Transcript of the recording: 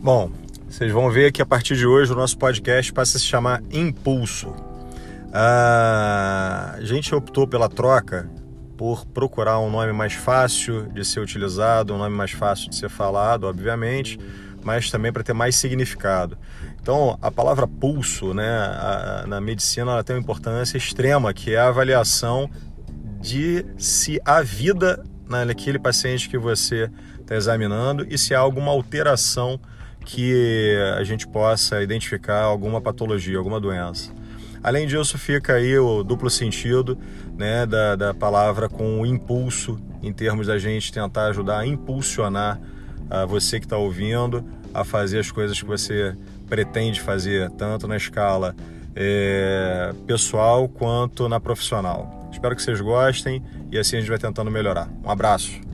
Bom, vocês vão ver que a partir de hoje o nosso podcast passa a se chamar Impulso. Ah, a gente optou pela troca por procurar um nome mais fácil de ser utilizado, um nome mais fácil de ser falado, obviamente, mas também para ter mais significado. Então, a palavra pulso, né, a, na medicina, ela tem uma importância extrema, que é a avaliação de se a vida naquele paciente que você está examinando e se há alguma alteração que a gente possa identificar alguma patologia, alguma doença. Além disso, fica aí o duplo sentido né, da, da palavra com o impulso, em termos da gente tentar ajudar a impulsionar a você que está ouvindo a fazer as coisas que você pretende fazer, tanto na escala é, pessoal quanto na profissional. Espero que vocês gostem e assim a gente vai tentando melhorar. Um abraço.